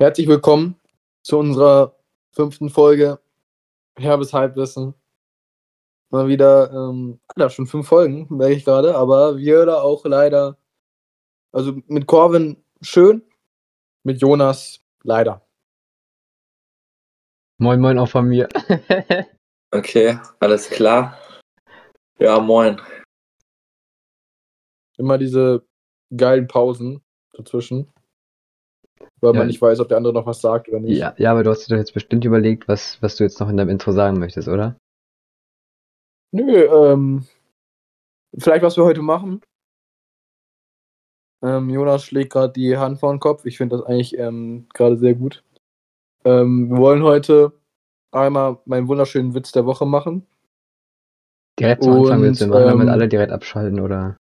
Herzlich willkommen zu unserer fünften Folge Herbes Halbwissen. Mal wieder, ähm, Alter, schon fünf Folgen, merke ich gerade, aber wir da auch leider, also mit Corvin schön, mit Jonas leider. Moin, moin auch von mir. Okay, alles klar. Ja, moin. Immer diese geilen Pausen dazwischen, weil Ja. man nicht weiß, ob der andere noch was sagt oder nicht. ja, ja, aber du hast dir doch jetzt bestimmt überlegt, was, was du jetzt noch in deinem Intro sagen möchtest, oder? Nö, ähm, vielleicht was wir heute machen. Ähm, Jonas schlägt gerade die Hand vor den Kopf. Ich finde das eigentlich ähm, gerade sehr gut. Ähm, wir wollen heute einmal meinen wunderschönen Witz der Woche machen. Direkt zum Anfang willst du machen, damit ähm, alle direkt abschalten, oder?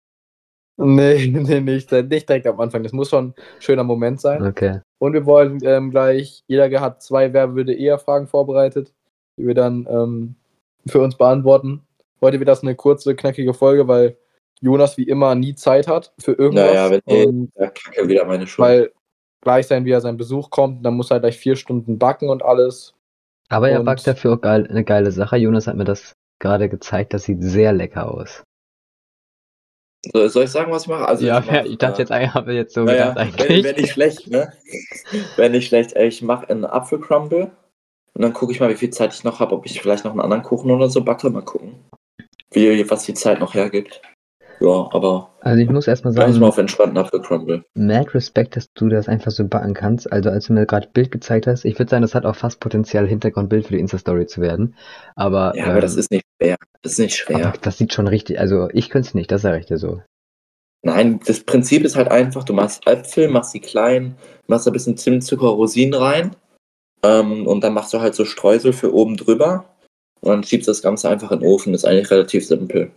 Nee, nee, nicht, nicht direkt am Anfang. Das muss schon ein schöner Moment sein. Okay. Und wir wollen ähm, gleich, jeder hat zwei Wer würde eher Fragen vorbereitet, die wir dann ähm, für uns beantworten. Heute wird das eine kurze, knackige Folge, weil Jonas wie immer nie Zeit hat für irgendwas. Naja, wenn eh und der Kacke wieder meine Schuld. weil gleich sein, wie er sein Besuch kommt, dann muss er gleich vier Stunden backen und alles. Aber er Und- backt dafür auch geil, eine geile Sache. Jonas hat mir das gerade gezeigt, das sieht sehr lecker aus. So, soll ich sagen, was ich mache? Also ja, ich, mach, ich dachte äh, jetzt eigentlich, habe jetzt so naja, gedacht eigentlich. wenn nicht schlecht, ne? wenn nicht schlecht. Ich mache einen Apfelcrumble und dann gucke ich mal, wie viel Zeit ich noch habe, ob ich vielleicht noch einen anderen Kuchen oder so backe. Mal gucken, wie, was die Zeit noch hergibt. Ja, aber Also ich muss erstmal sagen, mal auf entspannten Apfelcrumble. mad Respekt, dass du das einfach so backen kannst. Also als du mir gerade Bild gezeigt hast, ich würde sagen, das hat auch fast Potenzial, Hintergrundbild für die Insta-Story zu werden. Aber, Ja, aber das ähm, ist nicht schwer. Das ist nicht schwer. das sieht schon richtig, also ich könnte es nicht, das sage ich dir so. Nein, das Prinzip ist halt einfach, du machst Äpfel, machst sie klein, machst ein bisschen Zimt, Zucker, Rosinen rein ähm, und dann machst du halt so Streusel für oben drüber und dann schiebst das Ganze einfach in den Ofen. Das ist eigentlich relativ simpel.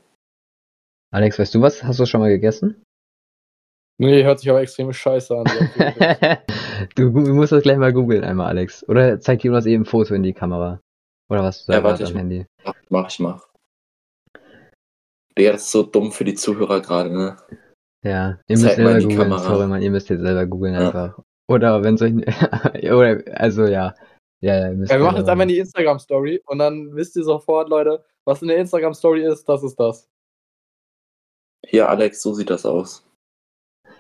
Alex, weißt du was? Hast du es schon mal gegessen? Nee, hört sich aber extrem scheiße an. du, du musst das gleich mal googeln einmal, Alex. Oder zeig Jonas eben ein Foto in die Kamera. Oder was du Ja, da warte, hast am ich- Handy. Mach, mach ich mal. Digga, das ist so dumm für die Zuhörer gerade, ne? Ja, ihr müsst Zeig selber googeln. Kamera. Sorry, Mann, ihr müsst jetzt selber googeln Ja. einfach. Oder wenn es euch. oder, also ja. Ja, ja, Ja, wir machen jetzt einmal die Instagram-Story und dann wisst ihr sofort, Leute, was in der Instagram-Story ist, das ist das. Hier, Alex, so sieht das aus.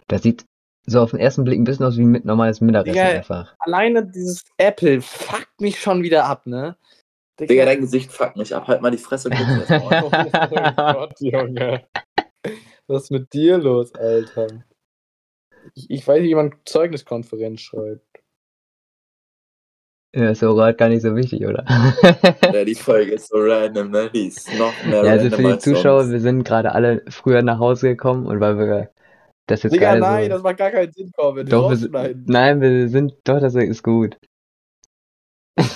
Das sieht so auf den ersten Blick ein bisschen aus wie ein normales Mittagessen Digga, einfach. Alleine dieses Apple fuckt mich schon wieder ab, ne? Digga, dein Gesicht fuckt mich ab. Halt mal die Fresse. Oh Gott, Junge. Was ist mit dir los, Alter? Ich, ich weiß nicht, wie man Zeugniskonferenz schreibt. Ja, ist aber gar nicht so wichtig, oder? ja, die Folge ist so random, ne? Die ist noch mehr ja, also random für die Zuschauer, sonst. wir sind gerade alle früher nach Hause gekommen und weil wir das jetzt Digga, nein, so. das macht gar keinen Sinn, Corbin. Doch, wir nein, wir sind, doch, das ist gut.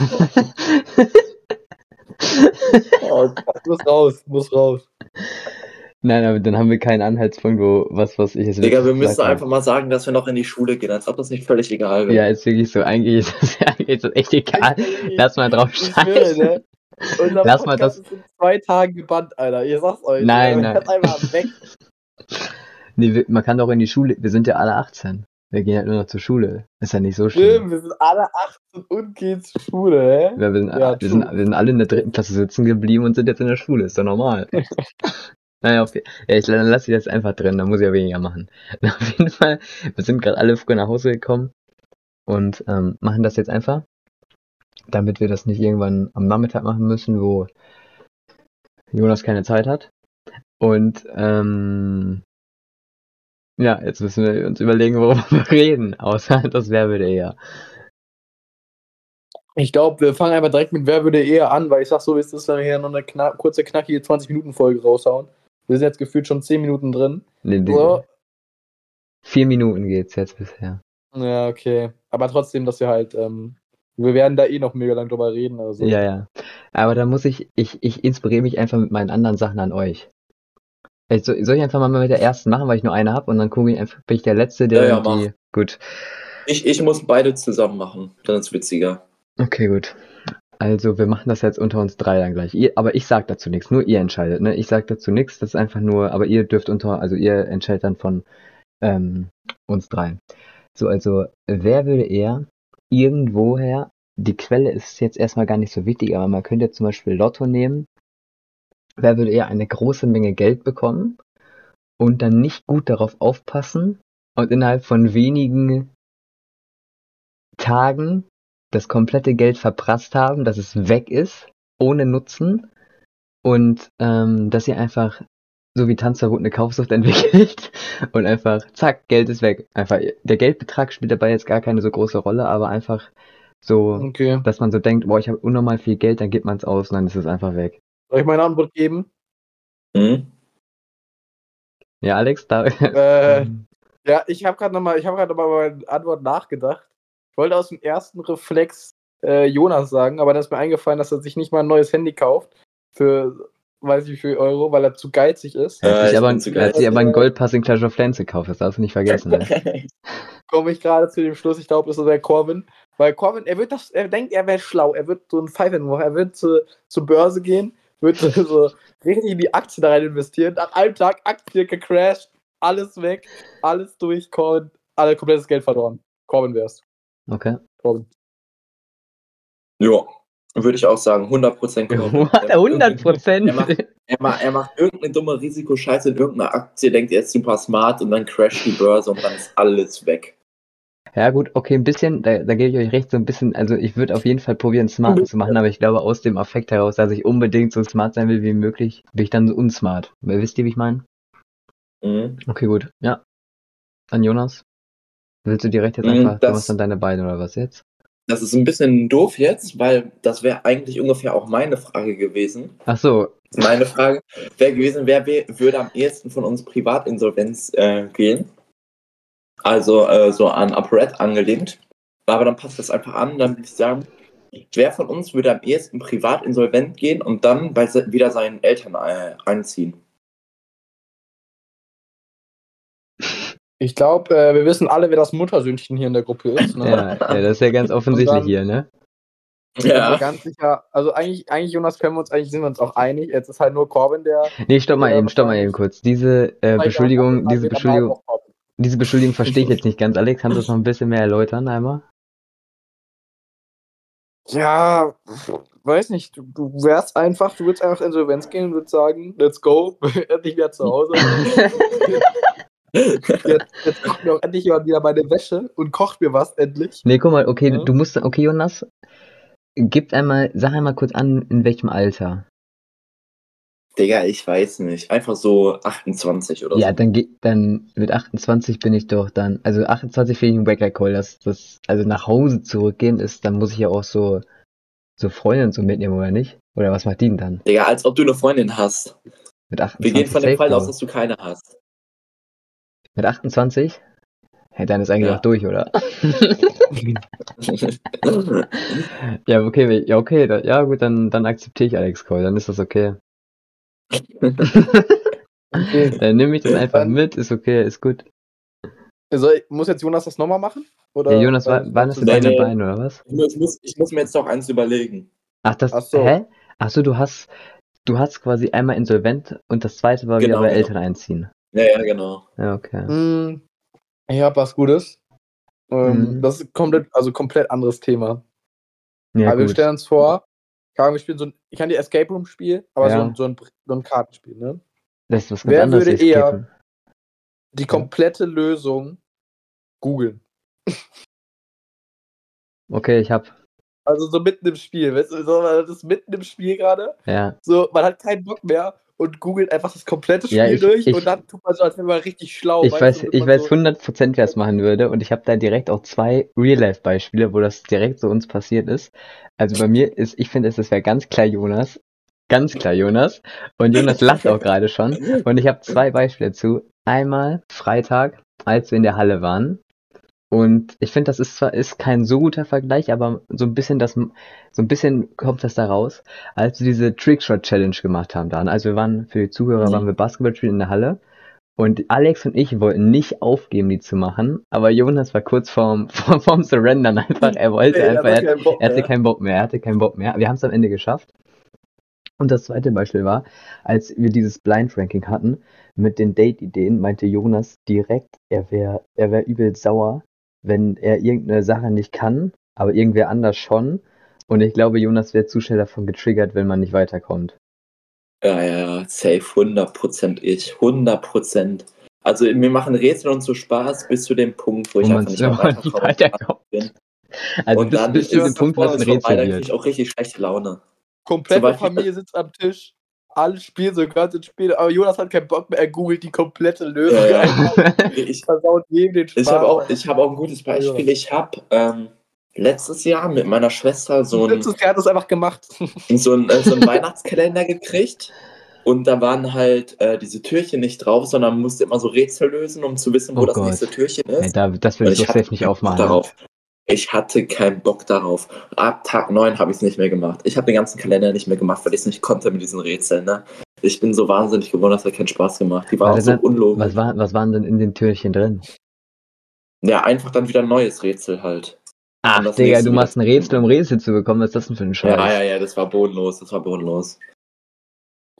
Oh. Muss raus, muss raus. nein, aber dann haben wir keinen Anhaltspunkt, wo, was, was ich jetzt Digga, wir müssen einfach mal sagen, dass wir noch in die Schule gehen, als ob das nicht völlig egal wäre. Ja, ist wirklich so, eigentlich ist das, eigentlich ist das echt egal. Lass mal drauf scheißen. ne? Unser Lass mal das- ist in zwei Tagen gebannt, Alter. Ich sag's euch. Nein, ne? nein. Hört einfach weg. Nee, man kann doch in die Schule, wir sind ja alle 18. Wir gehen halt nur noch zur Schule. Ist ja nicht so schlimm. Stimmt, wir sind alle 18 und gehen zur Schule, hä? Ja, wir, sind, Ja, wir, sind, wir sind alle in der dritten Klasse sitzen geblieben und sind jetzt in der Schule. Ist doch normal. naja, auf, ja, ich dann lasse ich das einfach drin, dann muss ich ja weniger machen. Auf jeden Fall, wir sind gerade alle früh nach Hause gekommen und ähm, machen das jetzt einfach, damit wir das nicht irgendwann am Nachmittag machen müssen, wo Jonas keine Zeit hat. Und ähm, ja, jetzt müssen wir uns überlegen, worüber wir reden, außer das wer würde eher. Ich glaube, wir fangen einfach direkt mit Wer würde eher an, weil ich sag so, ist, wenn wir hier noch eine kna kurze, knackige 20-Minuten-Folge raushauen. Wir sind jetzt gefühlt schon 10 Minuten drin. Nee, die, So. Vier Minuten geht's jetzt bisher. Ja, okay. Aber trotzdem, dass wir halt, ähm, wir werden da eh noch mega lang drüber reden. Also. Ja, ja. Aber da muss ich, ich, ich inspiriere mich einfach mit meinen anderen Sachen an euch. Jetzt, soll soll ich einfach mal mit der ersten machen, weil ich nur eine habe und dann gucke ich einfach, bin ich der Letzte, der Ja, ja, die. Gut. Ich, ich muss beide zusammen machen, dann ist es witziger. Okay, gut. Also wir machen das jetzt unter uns drei dann gleich. Ihr, aber ich sag dazu nichts, nur ihr entscheidet, ne? Ich sag dazu nichts, das ist einfach nur, aber ihr dürft unter, also ihr entscheidet dann von ähm, uns dreien. So, also wer würde eher irgendwoher, die Quelle ist jetzt erstmal gar nicht so wichtig, aber man könnte zum Beispiel Lotto nehmen. Wer würde eher eine große Menge Geld bekommen und dann nicht gut darauf aufpassen und innerhalb von wenigen Tagen das komplette Geld verprasst haben, dass es weg ist, ohne Nutzen und ähm, dass ihr einfach so wie Tanzverbot eine Kaufsucht entwickelt und einfach zack, Geld ist weg. Einfach der Geldbetrag spielt dabei jetzt gar keine so große Rolle, aber einfach so, Okay. dass man so denkt, boah, ich habe unnormal viel Geld, dann gibt man es aus und dann ist es einfach weg. Soll ich meine Antwort geben? Hm? Ja, Alex, da. Äh, ja, ich habe gerade nochmal, ich habe gerade nochmal meine Antwort nachgedacht. Ich wollte aus dem ersten Reflex äh, Jonas sagen, aber dann ist mir eingefallen, dass er sich nicht mal ein neues Handy kauft für, weiß ich wie viel Euro, weil er zu geizig ist. Er hat Ja, sich ich aber, zu er hat sich geizig. aber einen Goldpass in Clash of Clans gekauft, das darfst du nicht vergessen. Ne? Komme ich gerade zu dem Schluss, ich glaube, es ist der Corbin. Weil Corbin, er wird das, er denkt, er wäre schlau, er wird so ein Pfeifen machen, er wird zu, zur Börse gehen, wird so, richtig in die Aktie da rein investieren, nach einem Tag Aktie gecrashed, alles weg, alles durch, Corbin, alle komplettes Geld verloren. Corbin wär's. Okay. Corbin. Ja, würde ich auch sagen, 100% genommen. What? 100 Prozent? Er macht, er, macht, er macht irgendeine dumme Risikoscheiße in irgendeiner Aktie, denkt, er ist super smart und dann crasht die Börse und dann ist alles weg. Ja gut, okay, ein bisschen, da, da gebe ich euch recht, so ein bisschen, also ich würde auf jeden Fall probieren, smart zu machen, aber ich glaube aus dem Affekt heraus, dass ich unbedingt so smart sein will wie möglich, bin ich dann so unsmart. Wisst ihr, wie ich meine? Mhm. Okay, gut, ja. Dann Jonas? Willst du direkt jetzt Mm, einfach, du das- machst dann deine Beine oder was jetzt? Das ist ein bisschen doof jetzt, weil das wäre eigentlich ungefähr auch meine Frage gewesen. Ach so, Meine Frage wäre gewesen, wer we- würde am ehesten von uns Privatinsolvenz äh, gehen? Also äh, so an ApoRed angelehnt. Aber dann passt das einfach an, dann würde ich sagen, wer von uns würde am ehesten privat insolvent gehen und dann bei se wieder seinen Eltern äh, einziehen? Ich glaube, äh, wir wissen alle, wer das Muttersöhnchen hier in der Gruppe ist. Ne? ja, ja, das ist ja ganz offensichtlich dann- hier, ne? Also ganz sicher, also eigentlich, eigentlich Jonas können wir uns, eigentlich sind wir uns auch einig. Jetzt ist halt nur Corbin, der. Nee, stopp mal Ja, eben, stopp mal eben kurz. Diese äh, Beschuldigung, diese Beschuldigung, diese Beschuldigung verstehe ich jetzt nicht ganz. Alex, kannst du das noch ein bisschen mehr erläutern einmal? Ja, weiß nicht. Du, du wärst einfach, du würdest einfach Insolvenz gehen und würdest sagen, let's go, endlich wieder zu Hause. Jetzt, jetzt kocht mir auch endlich jemand wieder meine Wäsche und kocht mir was endlich. Nee, guck mal, okay, Ja. du musst, okay, Jonas, gib einmal, sag einmal kurz an, in welchem Alter. Digga, ich weiß nicht. Einfach so 28 oder Ja, so. dann geht, dann mit 28 bin ich doch dann, also 28 finde ich ein Wacker Call, dass das, also nach Hause zurückgehen ist, dann muss ich ja auch so, so Freunde und so mitnehmen, oder nicht? Oder was macht die denn dann? Digga, als ob du eine Freundin hast. Mit 28 Wir gehen von dem Fall aus, dass du keine hast. Mit 28? Ja, dann ist eigentlich Ja. auch durch, oder? ja, okay, ja, okay, da, ja, gut, dann, dann akzeptiere ich Alex Call, dann ist das okay. Okay. Dann nehme ich das einfach Dann- mit, ist okay, ist gut. Ich, muss jetzt Jonas das nochmal machen? Oder, Ja, Jonas, war, waren das deine Nee. Beine, oder was? ich, muss, ich muss- mir jetzt noch eins überlegen. Ach, das, Ach so. hä? Ach so, du hast, du hast quasi einmal insolvent und das zweite war wieder Genau, bei genau. Eltern einziehen. Ja, ja, genau. Ja, okay. Hm, ich hab was Gutes. Ähm, Mhm. Das ist komplett, also komplett anderes Thema. Ja, aber wir gut. stellen uns vor, wir spielen so ein, ich kann die Escape Room Spiel, aber so, Ja. ein, so, ein, so ein Kartenspiel, ne? Das ist was ganz Wer anderes. würde eher- skippen. Die komplette Lösung googeln. Okay, ich hab, Also so mitten im Spiel, weißt du, so, das ist mitten im Spiel gerade. ja. So, man hat keinen Bock mehr und googelt einfach das komplette Spiel Ja, ich- durch ich- und dann tut man so, als wäre man richtig schlau. Ich weiß, du, ich weiß so, 100% wer es machen würde und ich habe da direkt auch zwei Real-Life-Beispiele, wo das direkt so uns passiert ist. Also bei mir ist, ich finde, es das wäre ganz klar Jonas. Ganz klar Jonas. Und Jonas lacht auch gerade schon. Und ich habe zwei Beispiele dazu. Einmal Freitag, als wir in der Halle waren. Und ich finde, das ist zwar ist kein so guter Vergleich, aber so ein bisschen das, so ein bisschen kommt das da raus, als wir diese Trickshot Challenge gemacht haben dann. Also wir waren für die Zuhörer Mhm. waren wir Basketball spielen in der Halle und Alex und ich wollten nicht aufgeben, die zu machen, aber Jonas war kurz vorm, vorm, vorm Surrendern einfach. Er wollte ey, einfach, er, hat keinen Bock er hatte mehr. keinen Bock mehr, er hatte keinen Bock mehr. Wir haben es am Ende geschafft. Und das zweite Beispiel war, als wir dieses Blind Ranking hatten mit den Date-Ideen, meinte Jonas direkt, er wäre er wär übel sauer, wenn er irgendeine Sache nicht kann aber irgendwer anders schon. Und ich glaube, Jonas wird zu schnell davon getriggert, wenn man nicht weiterkommt. Ja, ja, ja, safe, 100% ich, 100%. Also mir machen Rätsel und so Spaß bis zu dem Punkt, wo ich Wo einfach nicht mehr weiterkommen weiterkommt. bin. Also und bis, dann bis zu dem Punkt, was ein Rätsel dann krieg wird. ich auch richtig schlechte Laune. Komplette Beispiel- Familie sitzt am Tisch, alle spielen so ganze Spiele, aber Jonas hat keinen Bock mehr, er googelt die komplette Lösung Ja, ja. einfach, Ich, versaut jedem den Spaß. ich habe auch, ich hab auch ein gutes Beispiel. Ich habe ähm, letztes Jahr mit meiner Schwester so ein, Letztes Jahr hat es einfach gemacht. so ein, äh, so einen Weihnachtskalender gekriegt. Und da waren halt äh, diese Türchen nicht drauf, sondern man musste immer so Rätsel lösen, um zu wissen, wo Oh das Gott. nächste Türchen Ey, ist. da, das will ich hatte safe nicht aufmachen. Darauf. Ich hatte keinen Bock darauf. Ab Tag 9 habe ich es nicht mehr gemacht. Ich habe den ganzen Kalender nicht mehr gemacht, weil ich es nicht konnte mit diesen Rätseln. Ne? Ich bin so wahnsinnig geworden, das hat keinen Spaß gemacht. Die waren so dann- unlogisch. Was, war, was waren denn in den Türchen drin? Ja, einfach dann wieder ein neues Rätsel halt. Ach, das Digga, du machst ein Rätsel, um Rätsel zu bekommen. Was ist das denn für ein Scheiß? Ja, ja, ja, das war bodenlos. Das war bodenlos.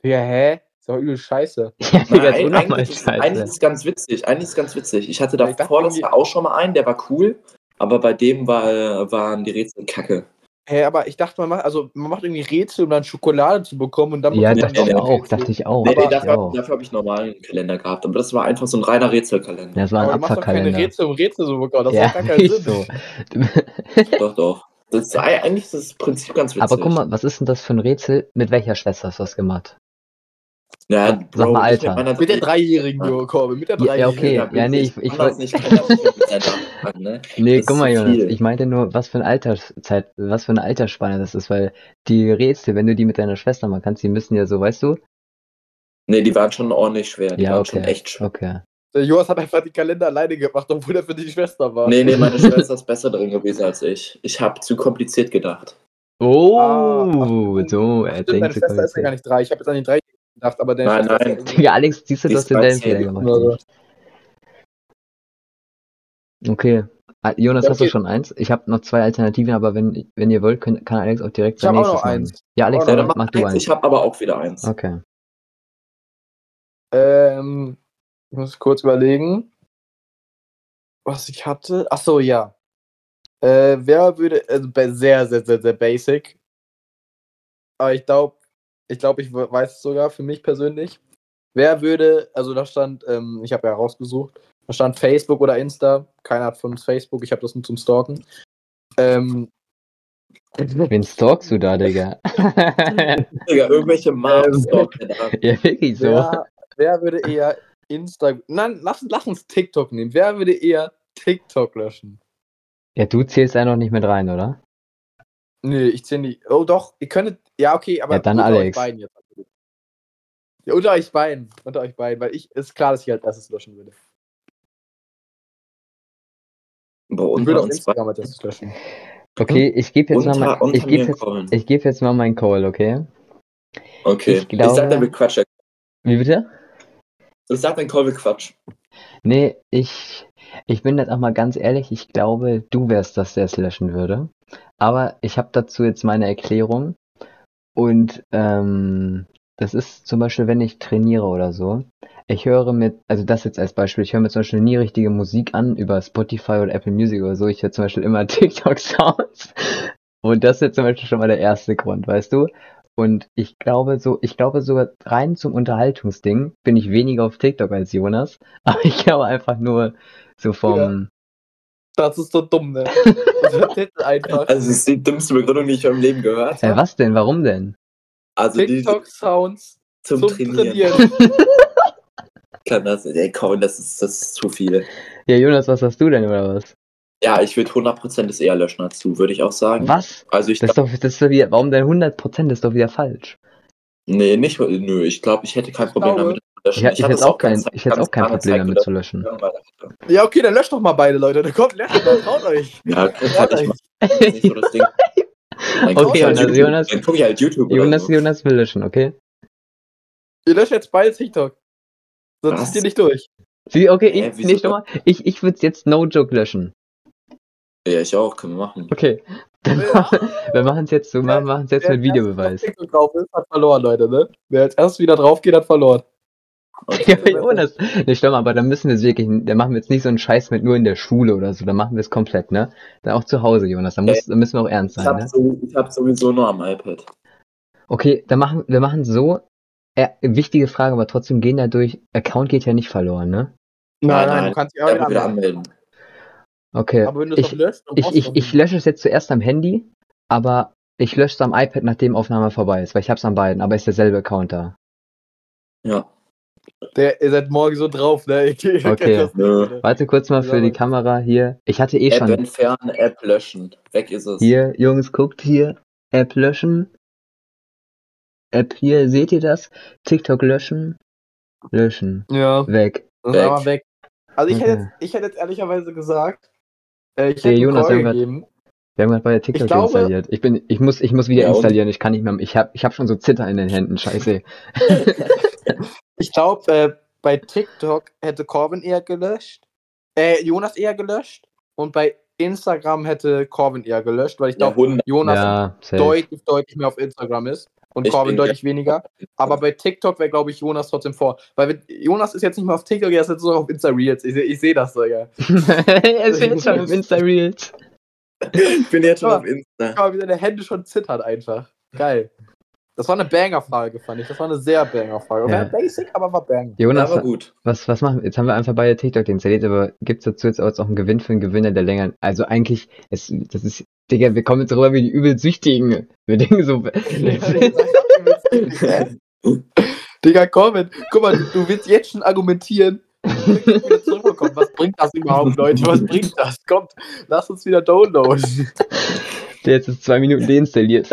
Ja, hä? Ist doch übel scheiße. Ja, Digga, ist Nein, unnormal eigentlich, ist, eigentlich ist scheiße. es ganz witzig. Eigentlich ist es ganz witzig. Ich hatte davor das Jahr auch schon mal einen, der war cool. Aber bei dem war, waren die Rätsel kacke. Hä, aber ich dachte, man macht, also man macht irgendwie Rätsel, um dann Schokolade zu bekommen und dann Ja, dachte ich auch, Rätsel. dachte ich auch. Nee, nee, dachte ich dafür, auch. dafür habe ich einen normalen Kalender gehabt. Aber das war einfach so ein reiner Rätselkalender. Das war Aber ein du machst doch keine. Rätsel um Rätsel so bekommen. Das Ja, macht gar keinen Sinn. so. Doch, doch. Das ist, eigentlich ist das Prinzip ganz witzig. Aber guck mal, was ist denn das für ein Rätsel? Mit welcher Schwester hast du das gemacht? Ja, sag mal, Alter. mit meiner Mit der Dreijährigen, Jo, Korbe, mit der Ja, ja, Dreijährigen. okay. Ja, nee, ich- ich kann wollt- das nicht, kann ne? Nee, Das guck mal, Jonas, viel. ich meinte nur, was für eine Alterszeit, was für eine Altersspanne das ist, weil die Rätsel, wenn du die mit deiner Schwester machen kannst, die müssen ja so, weißt du? Nee, die waren schon ordentlich schwer. Die Ja, waren okay. schon echt schwer. Okay. Der Jonas hat einfach die Kalender alleine gemacht, obwohl er für die Schwester war. Nee, nee, meine Schwester ist besser drin gewesen als ich. Ich habe zu kompliziert gedacht. Oh, Ah, ach, so, er denkt so Schwester ist ja gar nicht drei. Ich habe jetzt an die drei gedacht, aber deine Nein, nein. Digga, Alex, siehst du, Die du ist hast den deinen 13. Fehler gemacht. Okay. Ah, Jonas, Ja, hast du okay. schon eins? Ich habe noch zwei Alternativen, aber wenn, wenn ihr wollt, könnt, kann Alex auch direkt Ich sein nächstes noch machen. eins. Ja, Alex, dann mach du eins. Ich habe aber auch wieder eins. Okay. Ähm, ich muss kurz überlegen, was ich hatte. Ach so, ja. Äh, wer würde, also sehr, sehr, sehr, sehr basic. Aber ich glaube, ich glaube, ich we- weiß es sogar für mich persönlich. Wer würde, also da stand, ähm, ich habe ja rausgesucht, da stand Facebook oder Insta. Keiner hat von uns Facebook, ich habe das nur zum Stalken. Ähm, Wen stalkst du da, Digga? Digga, irgendwelche Marks. Ähm, ja, wirklich so. wer, wer würde eher Insta, nein, lass, lass uns TikTok nehmen. Wer würde eher TikTok löschen? Ja, du zählst ja noch nicht mit rein, oder? Nee, ich zähle nicht. Oh doch, ihr könntet. Ja, okay, aber Ja, dann unter Alex. euch beiden jetzt. Ja, unter euch beiden. Unter euch beiden, weil ich ist klar, dass ich als erstes löschen würde. Boah, Ich würde auf uns Instagram als erstes löschen. Okay, ich gebe jetzt Unter, mal mein, ich und jetzt, ich gebe jetzt mal meinen Call, okay? Okay. ich Ich, glaube- sag, der will Quatsch. Wie bitte? Ich sag, dein Call will Quatsch. Nee, ich, ich bin jetzt auch mal ganz ehrlich, ich glaube, du wärst das, der es löschen würde. Aber ich habe dazu jetzt meine Erklärung. Und ähm, das ist zum Beispiel, wenn ich trainiere oder so. Ich höre mit, also das jetzt als Beispiel, ich höre mir zum Beispiel nie richtige Musik an über Spotify oder Apple Music oder so. Ich höre zum Beispiel immer TikTok-Sounds. Und das ist jetzt zum Beispiel schon mal der erste Grund, weißt du? Und ich glaube so, ich glaube sogar rein zum Unterhaltungsding bin ich weniger auf TikTok als Jonas. Aber ich glaube einfach nur so vom. Das ist so dumm, ne? Das Titel einfach. Also, das ist die dümmste Begründung, die ich in meinem Leben gehört Äh, habe. was denn? Warum denn? Also, die TikTok-Sounds zum, zum Trainieren. Trainieren. Kann das, ey, Colin, das ist, das ist zu viel. Ja, Jonas, was hast du denn oder was? Ja, ich würde 100% es eher löschen als du, würde ich auch sagen. Was? Also, ich Das ist doch, das ist doch wieder, warum denn 100% ist doch wieder falsch? Nee, nicht, nö, ich glaube, ich hätte kein Problem glaube- damit löschen. Ich, ich, hatte hätte auch kein, ich hätte auch kein Problem damit zu löschen. ich- Ja, okay, dann löscht doch mal beide, Leute. Dann kommt, löscht mal, traut euch. Ja, Traut halt, ich euch. mach das nicht so das Ding. Dann Okay, ich halt Jonas- Dann guck ich halt YouTube Jonas, so. Jonas will löschen, okay? Ihr löscht jetzt beide TikTok. Sonst Was? ist ihr nicht durch. Sie, okay, ich, wieso? nicht nochmal. Ich, ich würde es jetzt no joke löschen. Ja, ich auch, können wir machen. Okay. Dann Ja. machen- wir machen es jetzt so, wir machen es jetzt Wer mit als erstes Videobeweis. auf TikTok drauf ist, hat verloren, Leute, ne? Wer als erstes wieder drauf geht, hat verloren. Ja, Jonas. Ne, stopp mal, aber dann müssen wir es wirklich, dann machen wir jetzt nicht so einen Scheiß mit nur in der Schule oder so, dann machen wir es komplett, ne? Dann auch zu Hause, Jonas, dann, muss, dann müssen wir auch ernst ich sein, habe ne? so, ich hab sowieso nur am iPad. Okay, dann machen, wir machen so, äh, wichtige Frage, aber trotzdem gehen dadurch, Account geht ja nicht verloren, ne? Nein, nein, du kannst dich auch Ja, wieder wieder anmelden. Okay, Aber wenn du es ich, löscht, ich, ich, ich lösche es jetzt zuerst am Handy, aber ich lösche es am iPad, nachdem Aufnahme vorbei ist, weil ich hab's an beiden, aber ist derselbe Account da. Ja. Der, ihr seid morgen so drauf, ne? Ich, ich Okay. nicht, ne? Warte kurz mal für die Kamera hier. Ich hatte eh App schon. entfernen, App löschen. Weg ist es. Hier, Jungs, guckt hier. App löschen. App hier, seht ihr das? TikTok löschen. Löschen. Ja, Weg. Weg. aber weg. Also ich hätte, Okay. jetzt, ich hätte jetzt ehrlicherweise gesagt, äh, ich hätte Jonas hat grad- gegeben. Wir haben gerade bei der TikTok Ich glaube- installiert. Ich bin, ich muss, ich muss wieder Ja, installieren. Ich kann nicht mehr. Ich hab, ich hab schon so Zitter in den Händen. Scheiße. Ich glaube, äh, bei TikTok hätte Corbin eher gelöscht. Äh, Jonas eher gelöscht. Und bei Instagram hätte Corbin eher gelöscht, weil ich Ja, glaube, 100. Jonas ja, deutlich, deutlich mehr auf Instagram ist. Und Ich Corbin bin deutlich weniger. Aber bei TikTok wäre, glaube ich, Jonas trotzdem vor. Weil Jonas ist jetzt nicht mehr auf TikTok, er ist jetzt nur auf Insta-Reels. Ich, seh- ich sehe das so, ja. er ist jetzt schon im Insta-Reels. Ich bin jetzt schon auf Insta. Aber wie seine Hände schon zittern einfach. Geil. Das war eine Banger-Frage, fand ich. Das war eine sehr Banger-Frage. Ja. Basic, aber war Banger. Ja, Jonas, aber gut. was, was machen wir? Jetzt haben wir einfach beide TikTok installiert, aber gibt's dazu jetzt auch einen Gewinn für einen Gewinner, der länger. Also eigentlich, es, das ist, Digga, wir kommen jetzt rüber wie die übel Süchtigen. Wir denken so. Digga, Corbin, guck mal, du, du willst jetzt schon argumentieren. Wieder zurückbekommen. Was bringt das überhaupt, Leute? Was bringt das? Kommt, lass uns wieder downloaden. Der jetzt ist zwei Minuten deinstalliert.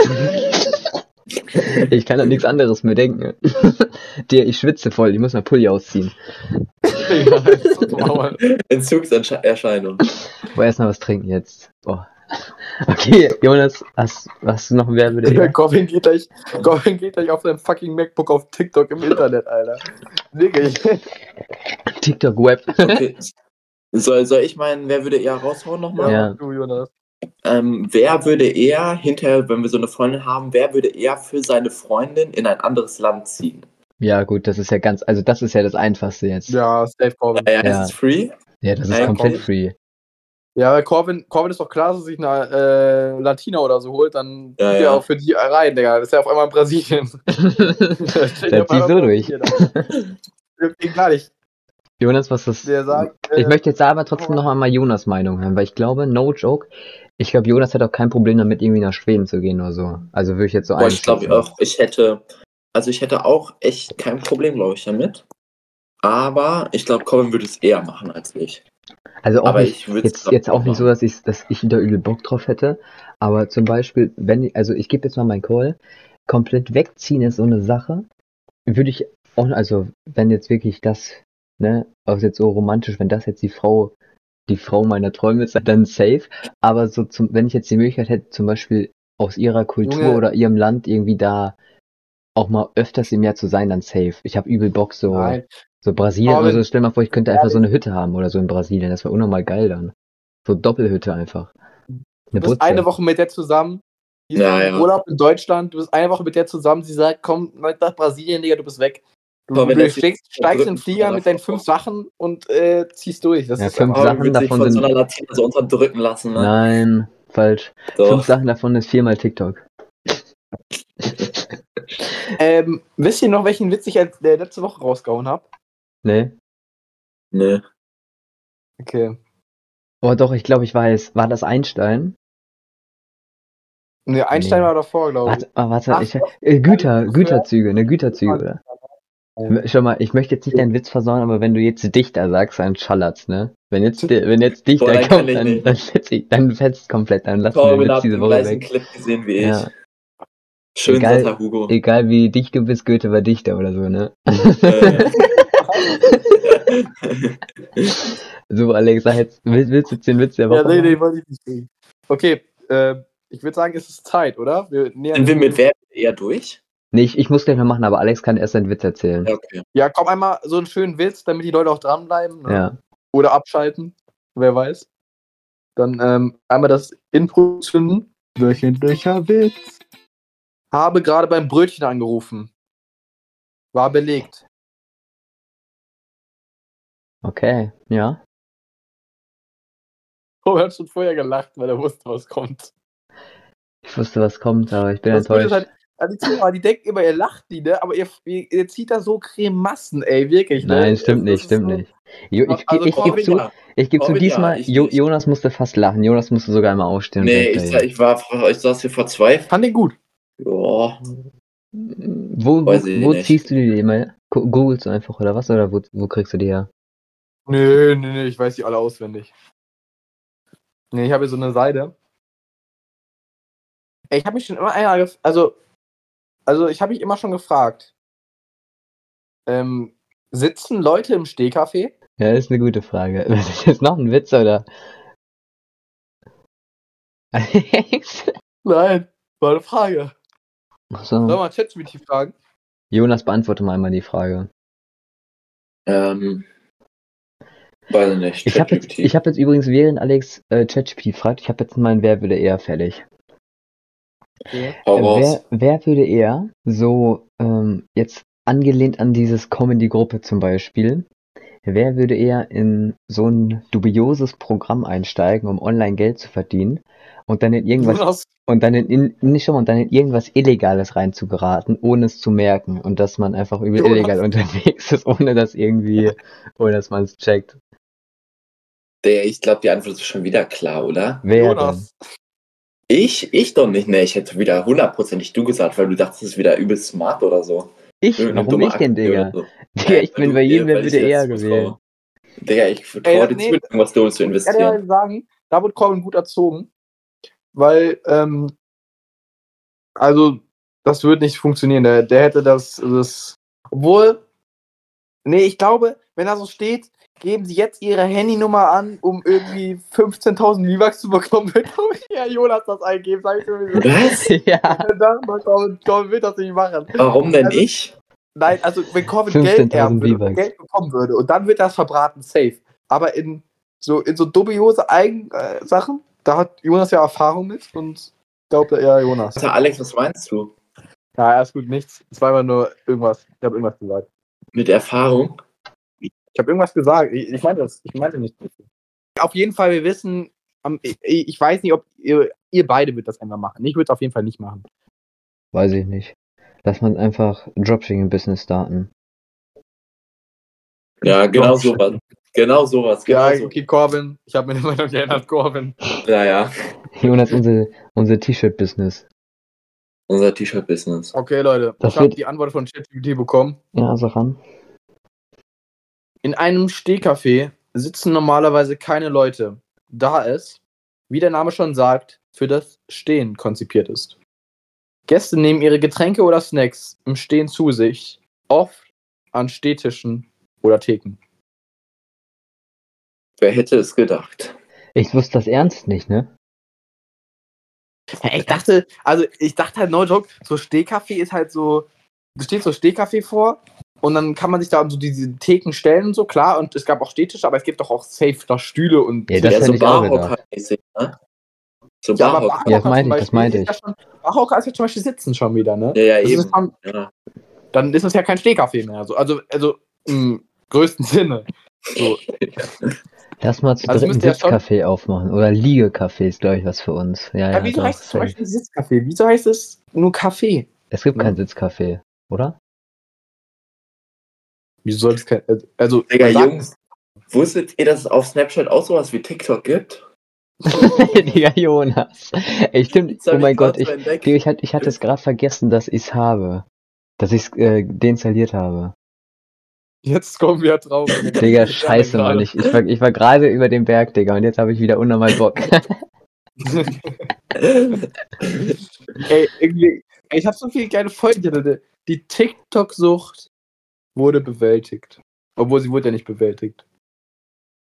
Ich kann an nichts anderes mehr denken. Der, ich schwitze voll, ich muss mal Pulli ausziehen. Jetzt. Entzugserscheinung. Boah, erst mal was trinken jetzt. Boah. Okay, Jonas, hast, hast du noch ein Werbe Digga, Corbin geht gleich, Corbin geht gleich auf seinem fucking MacBook auf TikTok im Internet, Alter. Wirklich. TikTok Web. Okay. Soll, soll ich meinen, wer würde eher raushauen nochmal? Ja. Du, Jonas. Ähm, wer würde eher hinterher, wenn wir so eine Freundin haben, wer würde eher für seine Freundin in ein anderes Land ziehen? Ja, gut, das ist ja ganz, also das ist ja das Einfachste jetzt. Ja, safe Corbin. Naja, Ja. es ist free. Ja, das ist Ja, komplett komm. free. Ja, weil Corbin, Corbin ist doch klar, dass er sich eine äh, Latina oder so holt, dann Ja, geht er ja. auch für die rein, Digga. Das ist ja auf einmal in Brasilien. Der zieht so durch. Gar nicht. Jonas, was ist. Der sagt, Ich äh, möchte jetzt aber trotzdem noch einmal Jonas Meinung hören, weil ich glaube, no joke, ich glaube, Jonas hat auch kein Problem damit, irgendwie nach Schweden zu gehen oder so. Also würde ich jetzt so Boah, ich glaube auch, ich hätte, also ich hätte auch echt kein Problem, glaube ich, damit. Aber ich glaube, Colin würde es eher machen als ich. Also auch nicht, jetzt, jetzt auch nicht so, dass ich, dass ich da übel Bock drauf hätte. Aber zum Beispiel, wenn, ich- also ich gebe jetzt mal meinen Call, komplett wegziehen ist so eine Sache. Würde ich auch, also wenn jetzt wirklich das, ne, auch jetzt so romantisch, wenn das jetzt die Frau, die Frau meiner Träume ist, dann safe. Aber so zum, wenn ich jetzt die Möglichkeit hätte, zum Beispiel aus ihrer Kultur Junge. oder ihrem Land irgendwie da auch mal öfters im Jahr zu sein, dann safe. Ich habe übel Bock so. Nein. So Brasilien Aber oder so, wenn- stell mal vor, ich könnte einfach so eine Hütte haben oder so in Brasilien. Das wäre unnormal geil dann. So Doppelhütte einfach. Eine Du bist Butze. eine Woche mit der zusammen. Die Ja, ja. Urlaub in Deutschland. Du bist eine Woche mit der zusammen. Sie sagt, komm nach Brasilien, Digga, du bist weg. Du, Aber wenn du steigst, steigst in den Flieger mit deinen fünf Sachen und äh, ziehst durch. Das Ja, ist fünf Sachen. Davon von so sind- einer Latina so unterdrücken lassen, ne? Nein, falsch. Doch. Fünf Sachen davon ist viermal TikTok. Ähm, wisst ihr noch, welchen Witz ich äh, letzte Woche rausgehauen habe? Ne? Nee. Okay. Oh doch, ich glaube, ich weiß. War das Einstein? Ne, Einstein Nee. war davor, glaube ich. Warte, ah, warte, Ach, ich, äh, Güter, Güterzüge, ne, Güterzüge, oder? Ja. Schau mal, ich möchte jetzt nicht deinen Witz versauen, aber wenn du jetzt Dichter sagst, dann schallert's, ne? Wenn jetzt, wenn jetzt Dichter Boah, dann kommt, dann, dann ich, dann fetzt komplett, dann lassen wir Colin den Witz diese Woche weg. Clip gesehen wie ich. Ja. Schön, Egal. Santa Hugo. Egal wie dicht du bist, Goethe war Dichter oder so, ne? Äh. So, Alex, sag jetzt, willst, willst du jetzt den Witz der Woche Ja, nee, nee, wollte ich nicht bringen. Okay, äh, ich würde sagen, es ist Zeit, oder? Wir nähern Sind wir mit wer eher durch? Nee, ich, ich muss gleich noch machen, aber Alex kann erst seinen Witz erzählen. Ja, okay. Ja, komm einmal so einen schönen Witz, damit die Leute auch dranbleiben. Ne? Ja. Oder abschalten, wer weiß. Dann ähm, einmal das Intro zünden. Wöchentlicher Witz. Habe gerade beim Brötchen angerufen. War belegt. Okay, ja. Robert hat schon vorher gelacht, weil er wusste, was kommt. Ich wusste, was kommt, aber ich bin Das enttäuscht. halt, also die Zuhörer, die denken immer, ihr lacht die, ne? Aber ihr, ihr, ihr zieht da so Cremassen, ey, wirklich, ne? Nein, stimmt Das nicht, stimmt so- nicht. Jo, ich Also ich, ich gebe zu, ich gebe zu, diesmal, ich jo. Jonas musste fast lachen. Jonas musste sogar einmal aufstehen. Nee, ich, wegrennen. ich war, ich saß hier vor zwei. Fand den gut. Ja, Wo, wo, ich wo ziehst du die immer? Googelst du einfach oder was? Oder wo, wo kriegst du die her? Nee, nee, nee, ich weiß die alle auswendig. Nee, ich habe hier so eine Seite. Ey, ich habe mich schon immer einer also also ich habe mich immer schon gefragt. Ähm, sitzen Leute im Stehkaffee? Ja, ist eine gute Frage. Was ist jetzt noch ein Witz oder? Nein, war eine Frage. Soll so. mal ChatGPT fragen? Jonas, beantworte mal einmal die Frage. ähm, weiß ich nicht. Ich habe jetzt, ich hab jetzt übrigens, während Alex äh, ChatGPT fragt, ich habe jetzt meinen Wer würde eher fertig. Okay. Äh, wer, wer würde eher so ähm, jetzt angelehnt an dieses Comedy-Gruppe zum Beispiel, wer würde eher in so ein dubioses Programm einsteigen, um online Geld zu verdienen und dann in irgendwas Jonas, und dann in, in nicht schon mal, und dann in irgendwas Illegales reinzugeraten, ohne es zu merken und dass man einfach übel illegal unterwegs ist, ohne dass irgendwie, ohne dass man es checkt. Der, ich glaube, die Antwort ist schon wieder klar, oder? Wer Jonas. Ich? Ich doch nicht. Nee, ich hätte wieder hundertprozentig du gesagt, weil du dachtest, es ist wieder übel smart oder so. Ich? Irgendeine Warum ich denn, Digga? so. Digga, ich bin bei jedem, wer würde dir eher gewählt. Digga, ich vertraue dir nee. zu, irgendwas Dummes zu Ich kann investieren. ja sagen, da wurde Corbin gut erzogen. Weil, ähm, also, das wird nicht funktionieren. Der, der hätte das, das. Obwohl, nee, ich glaube, wenn er so steht, geben Sie jetzt Ihre Handynummer an, um irgendwie 15.000 V-Bucks zu bekommen, wird ja Jonas das eingeben, sag ich sowieso. Was? ja. Dann, Corbin, Corbin wird das nicht machen. Warum denn Also- ich? Nein, also wenn Corbin Geld 15.000 erben würde, oder V-Bucks. Geld bekommen würde und dann wird das verbraten, safe. Aber in so, in so dubiose Eigen äh, Sachen, da hat Jonas ja Erfahrung mit und glaubt er eher Jonas. Also, Alex, was meinst du? Ja, alles gut, nichts. Es war immer nur irgendwas. Ich habe irgendwas gesagt. Mit Erfahrung? Ich habe irgendwas gesagt. Ich, ich meinte das. Ich meinte nicht. Auf jeden Fall, wir wissen, ich, weiß nicht, ob ihr, ihr beide wird das einfach machen. Ich würde es auf jeden Fall nicht machen. Weiß ich nicht. Lass man einfach ein Dropshipping-Business starten. Ja, genau sowas. Genau sowas. Genau Ja, so. okay, Corbin. Ich habe mir die Meinung geändert, Corbin. ja, ja. Jonas, unser, unser T-Shirt-Business. Unser T-Shirt-Business. Okay, Leute. Das ich habe wird- die Antwort von ChatGPT bekommen. Ja, sag an. In einem Stehcafé sitzen normalerweise keine Leute, da es, wie der Name schon sagt, für das Stehen konzipiert ist. Gäste nehmen ihre Getränke oder Snacks im Stehen zu sich, oft an Stehtischen oder Theken. Wer hätte es gedacht? Ich wusste das ernst nicht, ne? Ich dachte, also ich dachte halt, no joke, so Stehkaffee ist halt so, du stehst so Stehkaffee vor und dann kann man sich da so diese Theken stellen und so, klar, und es gab auch Stehtische, aber es gibt doch auch safe noch Stühle und Ja, das ja, so ich Barhocker-mäßig, ne? So Ja, aber Barhocker. Ja, das Barhocker meinte zum ich, das meinte ist ja schon, Barhocker ist ja zum Beispiel Sitzen schon wieder, ne? Ja, ja, Das eben. ist schon, Ja. dann ist es ja kein Stehkaffee mehr. So. Also, also im größten Sinne. So. Lass mal zu Also dritt ein müsste ja aufmachen. Oder Liegecafé ist, glaube ich, was für uns. Ja, Ja, ja, wieso heißt es zum. Beispiel Sitzkaffee? Wieso heißt es nur Kaffee? Es gibt Ja. kein Sitzcafé, oder? Wieso soll es kein. Also, Digga, Jungs, wusstet ihr, dass es auf Snapchat auch sowas wie TikTok gibt? Digga, Jonas. Ey, stimmt. Das Oh mein grad Gott, ich, ich, hatte, ich hatte es gerade vergessen, dass ich es habe. Dass ich es äh, deinstalliert habe. Jetzt kommen wir drauf. Digga, scheiße, Mann. Ich, ich war, ich war gerade über dem Berg, Digga, und jetzt habe ich wieder unnormal Bock. Ey, irgendwie, ich habe so viele kleine Folgen. Die TikTok-Sucht wurde bewältigt. Obwohl sie wurde ja nicht bewältigt.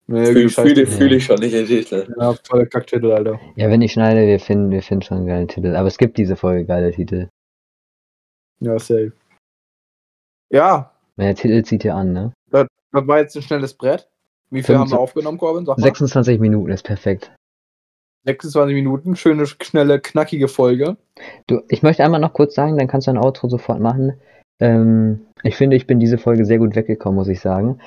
Nee, Fühle fühl, fühl ich schon nicht den Titel. Ja, voller Kacktitel, Alter. ja, wenn ich schneide, wir finden, wir finden schon einen geilen Titel. Aber es gibt diese Folge geile Titel. Ja, safe. Ja, Der Titel zieht ja an, ne? das war jetzt ein schnelles Brett. Wie viel haben wir 25 aufgenommen, Corbin? Sag mal. 26 Minuten ist perfekt. 26 Minuten, schöne, schnelle, knackige Folge. Du, ich möchte einmal noch kurz sagen, dann kannst du ein Outro sofort machen. Ähm, ich finde, ich bin diese Folge sehr gut weggekommen, muss ich sagen.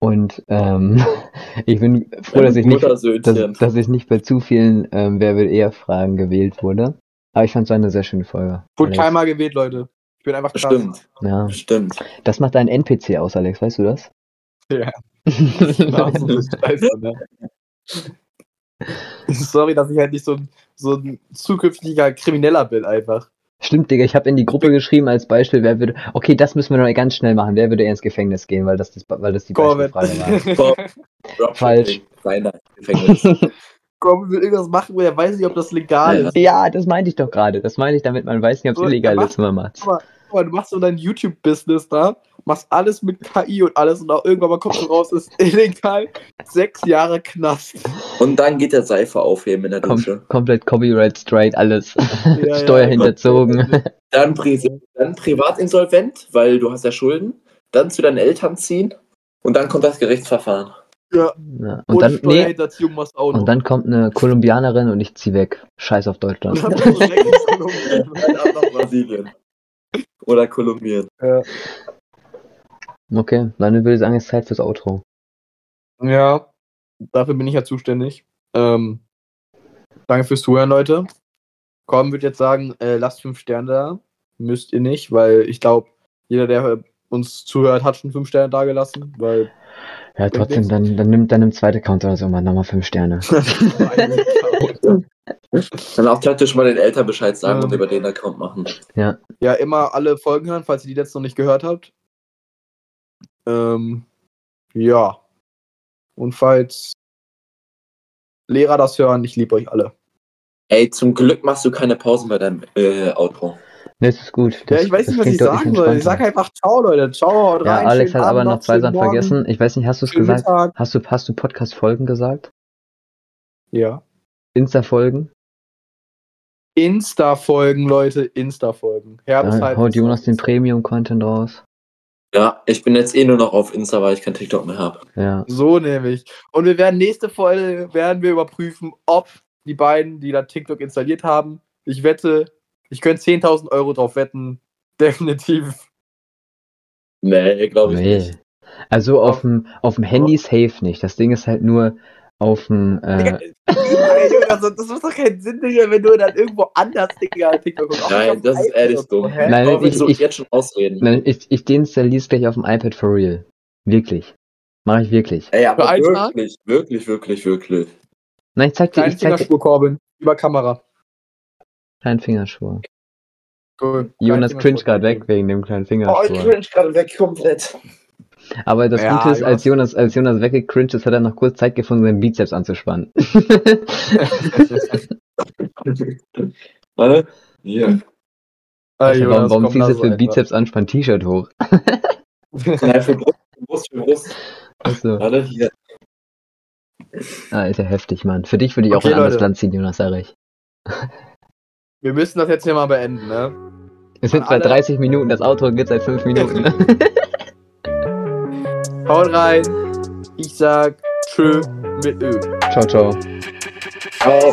Und ähm, ich bin froh, dass ich nicht, dass, dass ich nicht bei zu vielen ähm, Wer will eher Fragen gewählt wurde. Aber ich fand es eine sehr schöne Folge. Wurde keinmal gewählt, Leute. Ich bin einfach krass. Stimmt, Ja, stimmt. das macht ein NPC aus, Alex, weißt du das? Ja. Ne? Sorry, dass ich halt nicht so ein, so ein zukünftiger Krimineller bin, einfach. Stimmt, Digga, ich habe in die Gruppe geschrieben als Beispiel, wer würde. Okay, das müssen wir noch ganz schnell machen. Wer würde eher ins Gefängnis gehen, weil das, das, weil das die Corbin. Beispielfrage war. Falsch. Seiner Gefängnis. Corbin will irgendwas machen, wo er weiß nicht, ob das legal ist. Ja, das meinte ich doch gerade. Das meine ich, damit man weiß nicht, ob es So, illegal ist, wenn man macht. Aber, aber du machst so dein YouTube-Business da, machst alles mit KI und alles und auch irgendwann mal kommst du raus, ist illegal, sechs Jahre Knast. Und dann geht der Seife aufheben in der Kom Dusche. komplett Copyright Strike, alles. ja, Steuer hinterzogen. Dann, Pri dann privatinsolvent, weil du hast ja Schulden. Dann zu deinen Eltern ziehen. Und dann kommt das Gerichtsverfahren. Ja. Und, Und dann, nee, und dann kommt eine Kolumbianerin und ich zieh weg. Scheiß auf Deutschland. Und dann bist du weg in Kolumbien. Dann nach Brasilien. Oder Kolumbien. Okay, dann würde ich sagen, es ist Zeit fürs Outro. Ja, dafür bin ich ja zuständig. Ähm, danke fürs Zuhören, Leute. Corbin wird jetzt sagen, äh, lasst fünf Sterne da. Müsst ihr nicht, weil ich glaube, jeder, der uns zuhört, hat schon fünf Sterne da gelassen, weil Ja, trotzdem, dann, dann nimmt dann im zweiten Account oder so mal nochmal fünf Sterne. Dann auch taktisch mal den Eltern Bescheid sagen Ja. und über den Account machen. ja, immer alle Folgen hören, falls ihr die letzte noch nicht gehört habt. Ähm, ja. Und falls Lehrer das hören, ich liebe euch alle. Ey, zum Glück machst du keine Pausen bei deinem äh, Outro. Ne, das ist gut. ja, Das- ich weiß nicht, was ich sagen soll. Ich sag einfach ciao, Leute. Ciao, haut Ja, rein. Alex hat aber Abend noch zwei Sachen vergessen. Ich weiß nicht, hast du es gesagt? Mittag. Hast du, hast du Podcast-Folgen gesagt? Ja. Insta-Folgen? Insta-Folgen, Leute, Insta-Folgen. Da Herbeshalb haut Jonas den Premium-Content raus. Ja, ich bin jetzt eh nur noch auf Insta, weil ich kein TikTok mehr habe. Ja. So nämlich. Und wir werden nächste Folge werden wir überprüfen, ob die beiden, die da TikTok installiert haben, ich wette, ich könnte 10.000 Euro drauf wetten. Definitiv. Nee, glaube ich Nee. nicht. Also auf dem auf dem Handy safe nicht. Das Ding ist halt nur auf dem äh, also, das macht doch keinen Sinn, Digga, wenn du dann irgendwo anders Digga, TikTok guckst. Nein, das ist iPad ehrlich so, dumm. hä? Nein, Warum ich- du ich- jetzt schon ausreden? nein, ich, ich deinstalliere es gleich auf dem iPad for real. Wirklich. Mache ich wirklich. Ey, aber Für einen Tag? wirklich, wirklich, wirklich, wirklich. Nein, ich zeig dir, Kleinen ich zeig dir Fingerspur, Corbin. Über Kamera. kleinen Fingerschwur. Cool. Jonas cringe Fingerspur. gerade weg wegen dem kleinen Oh, ich cringe gerade weg komplett. Aber das Ja, Gute ist, als Jonas. Als Jonas weggecringed ist, hat er noch kurz Zeit gefunden, seinen Bizeps anzuspannen. Warte. Hier. Ah, Also, warum Jonas, warum ziehst du für einfach. Bizeps anspannen T-Shirt hoch? Nein, für Brust, für Brust, für Brust. Achso. Warte, hier. Ah, ist ja heftig, Mann. Für dich würde ich auch Okay, ein anderes Leute. Land ziehen, Jonas, sag ich. Wir müssen das jetzt hier mal beenden, ne? Es sind seit alle- 30 Minuten, das Auto geht seit 5 Minuten. Ne? Haut rein. Ich sag tschö mit Ö. ciao, ciao. Ciao.